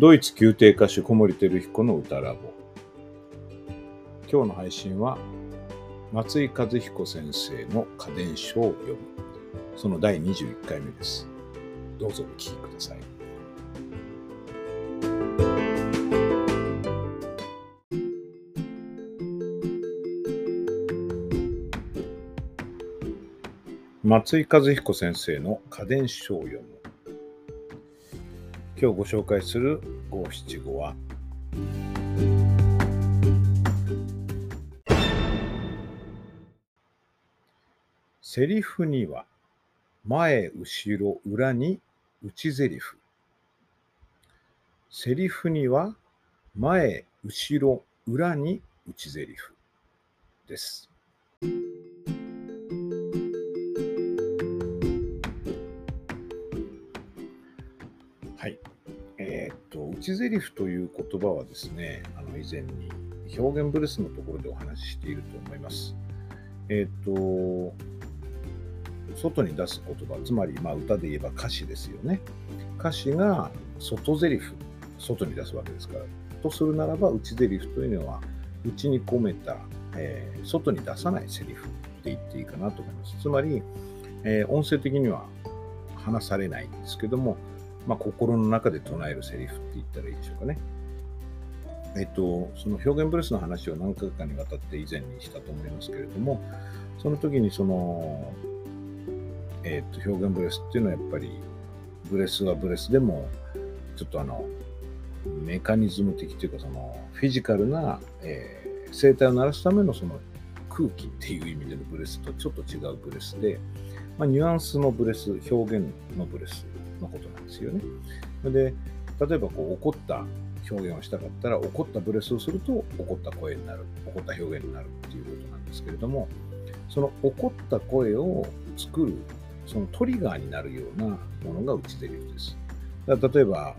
ドイツ宮廷歌手小森照彦の歌ラボ。今日の配信は松井和彦先生の家電書を読む。その第21回目です。どうぞお聞きください。松井和彦先生の家電書を読む。今日ご紹介する五七五はセリフには前、後ろ、裏に内セリフ。セリフには前、後ろ、裏に内セリフです。内ゼリフという言葉はですね、あの以前に表現ブレスのところでお話ししていると思います。えっ、ー、と、外に出す言葉、つまりま歌で言えば歌詞ですよね。歌詞が外ゼリフ、外に出すわけですから。とするならば、内ゼリフというのは、内に込めた、えー、外に出さないセリフって言っていいかなと思います。つまり、えー、音声的には話されないんですけども、まあ、心の中で唱えるセリフって言ったらいいでしょうかね。えっと、その表現ブレスの話を何回かにわたって以前にしたと思いますけれども、その時にその、えっと、表現ブレスっていうのはやっぱり、ブレスはブレスでも、ちょっとあの、メカニズム的というか、その、フィジカルな、えー、声帯を鳴らすためのその空気っていう意味でのブレスとちょっと違うブレスで、まあ、ニュアンスのブレス、表現のブレスのことなんですよね。で、例えばこう怒った表現をしたかったら、怒ったブレスをすると怒った声になる、怒った表現になるっていうことなんですけれども、その怒った声を作る、そのトリガーになるようなものが内ゼリフです。だから例えば、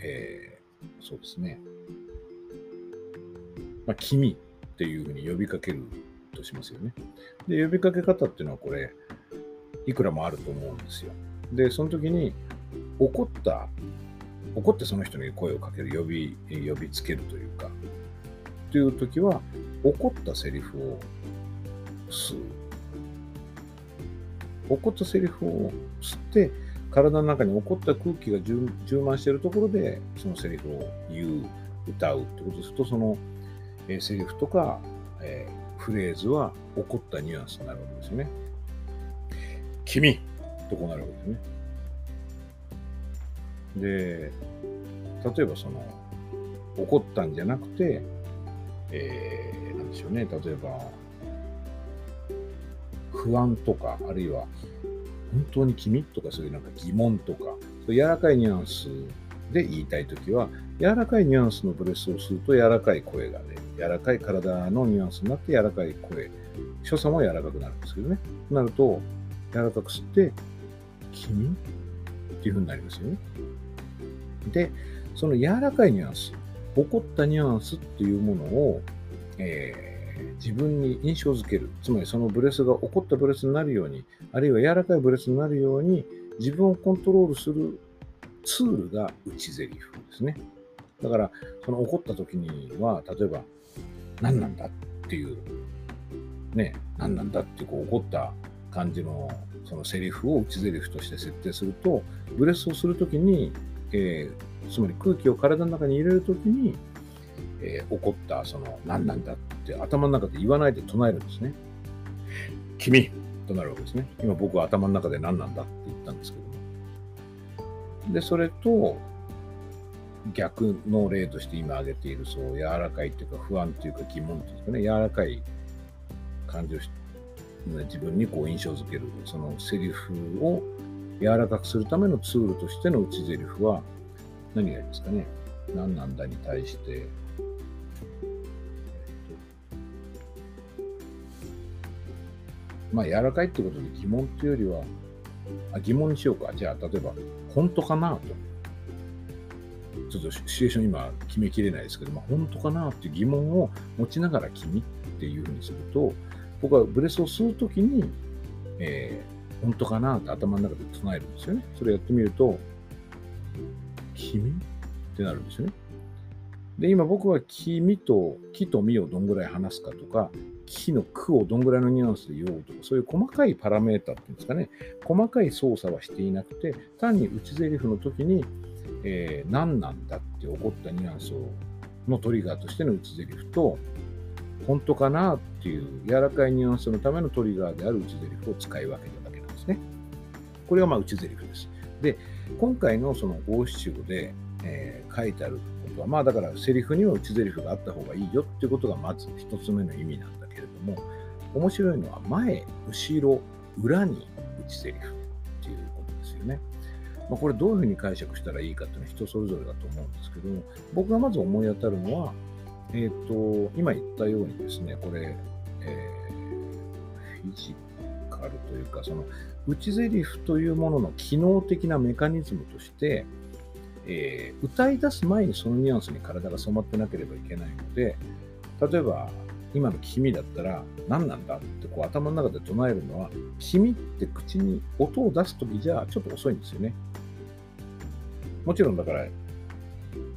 えー、そうですね、まあ、君っていうふうに呼びかけるとしますよね。で、呼びかけ方っていうのはこれ、いくらもあると思うんですよ。で、その時に怒った、怒ってその人に声をかける、呼び、呼びつけるというか、という時は、怒ったセリフを吸う。怒ったセリフを吸って、体の中に起こった空気が充満しているところで、そのセリフを言う、歌うってことですと、その、え、セリフとか、えー、フレーズは起こったニュアンスになるわけですよね。君とこうなるわけですね。で、例えばその、怒ったんじゃなくて、えー、なんでしょうね、例えば、不安とか、あるいは、本当に君とかそういうなんか疑問とか、そう柔らかいニュアンスで言いたいときは、柔らかいニュアンスのブレスをすると柔らかい声がね、柔らかい体のニュアンスになって柔らかい声、所作も柔らかくなるんですけどね。なると、柔らかく吸って、君っていう風になりますよね。で、その柔らかいニュアンス、怒ったニュアンスっていうものを、えー、自分に印象づける。つまりそのブレスが怒ったブレスになるように、あるいは柔らかいブレスになるように、自分をコントロールするツールが内ゼリフですね。だから、その怒った時には、例えば、何なんだっていう、ね、何なんだってこう怒った感じのそのセリフを内ゼリフとして設定すると、ブレスをするときに、えー、つまり空気を体の中に入れるときに、えー、起こったその何なんだって頭の中で言わないで唱えるんですね。君となるわけですね。今僕は頭の中で何なんだって言ったんですけども。で、それと逆の例として今挙げている、そう柔らかいっていうか不安っていうか疑問っていうかね、柔らかい感じをして自分にこう印象づける、そのセリフを柔らかくするためのツールとしての内セリフは何がいいですかね？何なんだに対して、まあ柔らかいってことで疑問っていうよりは、あ疑問にしようか。じゃあ例えば、本当かなと。ちょっとシチュエーション今決めきれないですけど、まあ、本当かなって疑問を持ちながら君っていうふうにすると、僕はブレスを吸うときに、えー、本当かなって頭の中で唱えるんですよね。それやってみると、君？ってなるんですよね。で、今僕は君と、木と実をどんぐらい話すかとか、木の句をどんぐらいのニュアンスで言おうとか、そういう細かいパラメータっていうんですかね、細かい操作はしていなくて、単に内台詞の時に、えー、何なんだって起こったニュアンスをのトリガーとしての内台詞と、本当かなっていう柔らかいニュアンスのためのトリガーである内台詞を使い分けただけなんですね。これがまあ内台詞です。で、今回のその五七五で、えー、書いてあることは、まあだからセリフには内台詞があった方がいいよっていうことがまず一つ目の意味なんだけれども、面白いのは前、後ろ、裏に内台詞っていうことですよね。まあ、これどういうふうに解釈したらいいかっていうのは人それぞれだと思うんですけども、僕がまず思い当たるのは、えっ、ー、と、今言ったようにですね、これ、えー、フィジカルというか、その、内ゼリフというものの機能的なメカニズムとして、えー、歌い出す前にそのニュアンスに体が染まってなければいけないので、例えば、今の君だったら何なんだってこう頭の中で唱えるのは、君って口に音を出すときじゃちょっと遅いんですよね。もちろんだから、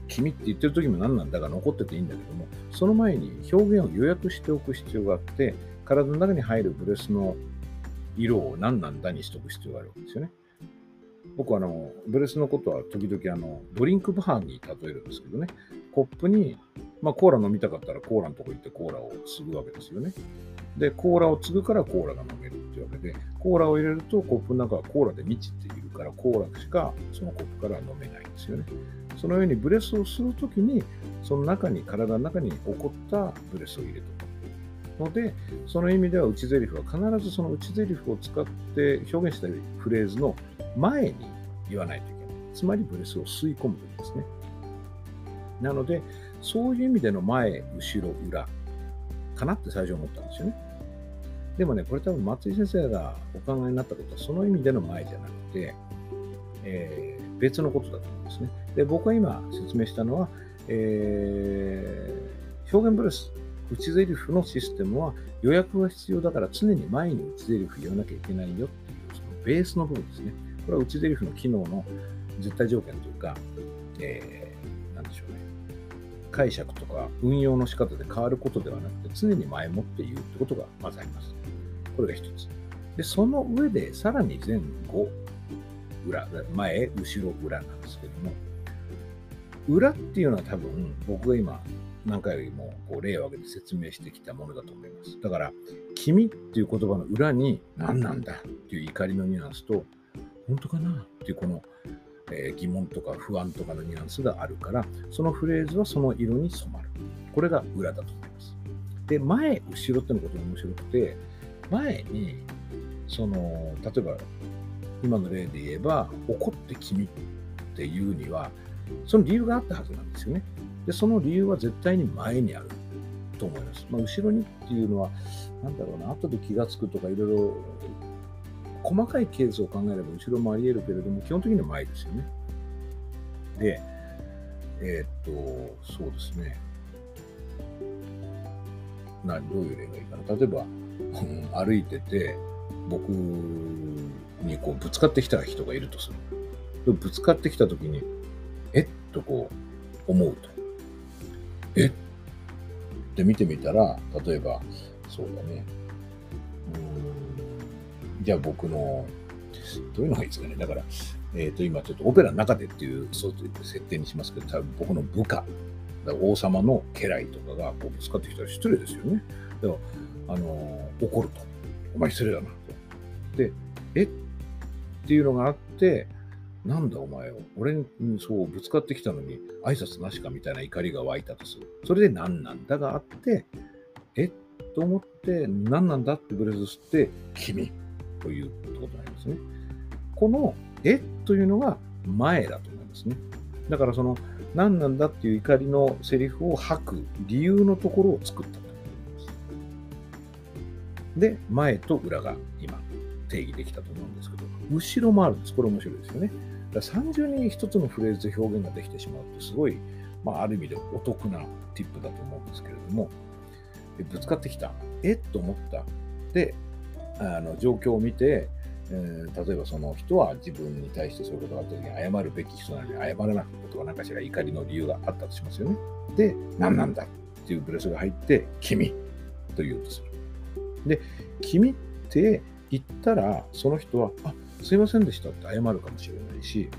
君って言ってる時も何なんだが残ってていいんだけども、その前に表現を予約しておく必要があって、体の中に入るブレスの色を何なんだにしておく必要があるわけですよね。僕はあの、ブレスのことは時々あの、ドリンクバーに例えるんですけどね、コップに、まあコーラ飲みたかったらコーラのとこ行ってコーラを継ぐわけですよね。で、コーラを継ぐからコーラが飲めるっていうわけで、コーラを入れるとコップの中はコーラで満ちているから、コーラしかそのコップから飲めないんですよね。そのようにブレスをするときに、その中に、体の中に起こったブレスを入れておく。ので、その意味では内台詞は必ずその内台詞を使って表現したフレーズの前に言わないといけない。つまりブレスを吸い込むというですね。なので、そういう意味での前、後ろ、裏かなって最初思ったんですよね。でもね、これ多分松井先生がお考えになったことはその意味での前じゃなくて、えー、別のことだと思うんですね。で、僕が今説明したのは、えー、表現ブレス、内ゼリフのシステムは予約が必要だから常に前に内ゼリフ言わなきゃいけないよっていう、そのベースの部分ですね。これは内ゼリフの機能の絶対条件というか、えー、なんでしょうね。解釈とか運用の仕方で変わることではなくて、常に前もって言うってことがまずあります。これが一つ。で、その上で、さらに前後、裏、前、後ろ、裏なんですけども、裏っていうのは多分、僕が今、何回よりもこう例を挙げて説明してきたものだと思います。だから、君っていう言葉の裏に何なんだっていう怒りのニュアンスと、本当かなっていうこの、え、疑問とか不安とかのニュアンスがあるから、そのフレーズはその色に染まる。これが裏だと思います。で、前、後ろってのことが面白くて、前に、その、例えば、今の例で言えば、怒って君っていうには、その理由があったはずなんですよね。で、その理由は絶対に前にあると思います。まあ、後ろにっていうのは、なんだろうな、後で気がつくとか、いろいろ、細かいケースを考えれば後ろもあり得るけれども、基本的には前ですよね。で、えー、っと、そうですね。などういう例がいいかな。例えば、歩いてて、僕にこうぶつかってきた人がいるとする。ぶつかってきたときに、えっとこう思うと。えって見てみたら、例えば、そうだね。うんじゃあ僕の、どういうのがいいですかね。だから、えっ、ー、と、今ちょっとオペラの中でっていう、そういう設定にしますけど、多分僕の部下、王様の家来とかがこうぶつかってきたら失礼ですよね。だから、あのー、怒ると。お前失礼だなと。で、えっていうのがあって、なんだお前を、俺にそうぶつかってきたのに挨拶なしかみたいな怒りが湧いたとする。それで何なんだがあって、え？と思って、何なんだってブレスして、君ということになりますね。この、え？というのが前だと思いますね。だからその、何なんだっていう怒りのセリフを吐く理由のところを作ったと思います。で、前と裏が今定義できたと思うんですけど、後ろもあるんです。これ面白いですよね。だから30に一つのフレーズで表現ができてしまうと、すごい、まあ、ある意味でお得なティップだと思うんですけれども、ぶつかってきた。え？っと思った。で、あの状況を見て、えー、例えばその人は自分に対してそういうことがあった時に謝るべき人なのに謝らなかったことが何かしら怒りの理由があったとしますよね。で、何なんだっていうブレスが入って、君と言うとする。で、君って言ったら、その人は、あすいませんでしたって謝るかもしれないし、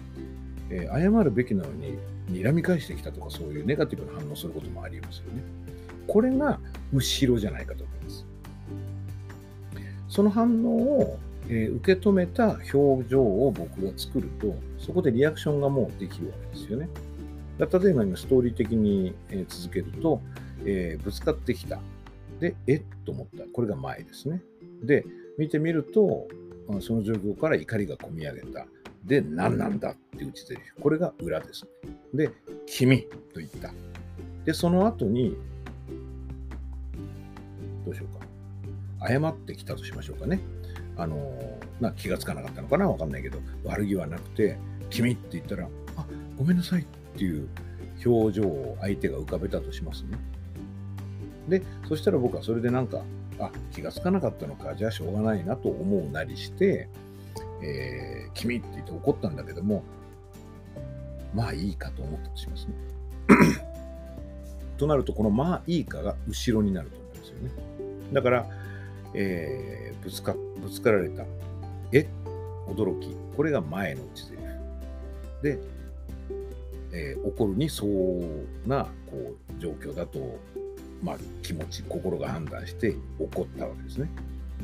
えー、謝るべきなのに、睨み返してきたとか、そういうネガティブな反応することもありますよね。これが後ろじゃないかと思います。その反応をえー、受け止めた表情を僕が作ると、そこでリアクションがもうできるわけですよね。例えば今ストーリー的に、え続けると、えー、ぶつかってきた。で、えっと思った。これが前ですね。で、見てみると、その状況から怒りがこみ上げた。で、何なんだって打ちゼリフ。これが裏ですね。で、君と言った。で、その後に、どうしようか。謝ってきたとしましょうかね。あのな気がつかなかったのかな？わかんないけど悪気はなくて「君」って言ったら「あごめんなさい」っていう表情を相手が浮かべたとしますね。でそしたら僕はそれでなんかあ気がつかなかったのかじゃあしょうがないなと思うなりして「えー、君」って言って怒ったんだけどもまあいいかと思ったとしますね。となるとこの「まあいいか」が後ろになると思うんですよね。だから、えー、ぶつかぶつかられた。え驚き。これが前の内ゼリフ。で、えー、怒るにそうなこう状況だと、まあ、気持ち、心が判断して怒ったわけですね。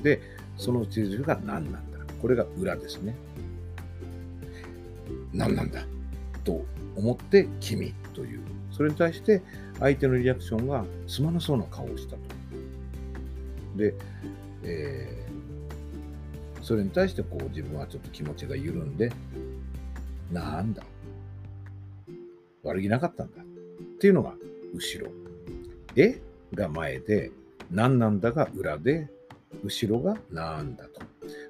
で、その内ゼリフが何なんだ。これが裏ですね。何なんだ？と思って君という。それに対して相手のリアクションがつまらそうな顔をしたと。で、えー、それに対してこう自分はちょっと気持ちが緩んで、なんだ？悪気なかったんだっていうのが後ろ。えが前で、何なんだが裏で、後ろがなんだと。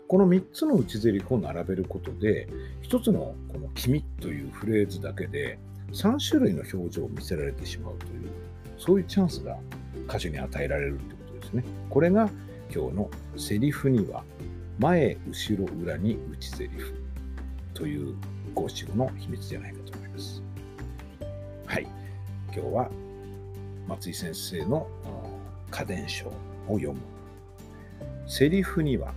この3つの内ゼリフを並べることで、1つのこの君というフレーズだけで3種類の表情を見せられてしまうという、そういうチャンスが歌手に与えられるということですね。これが今日のセリフには前、後ろ、裏に内セリフという五七五の秘密じゃないかと思います。はい。今日は松井先生の家電書を読む。セリフには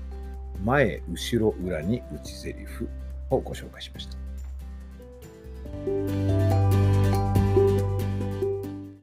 前、後ろ、裏に内セリフをご紹介しました。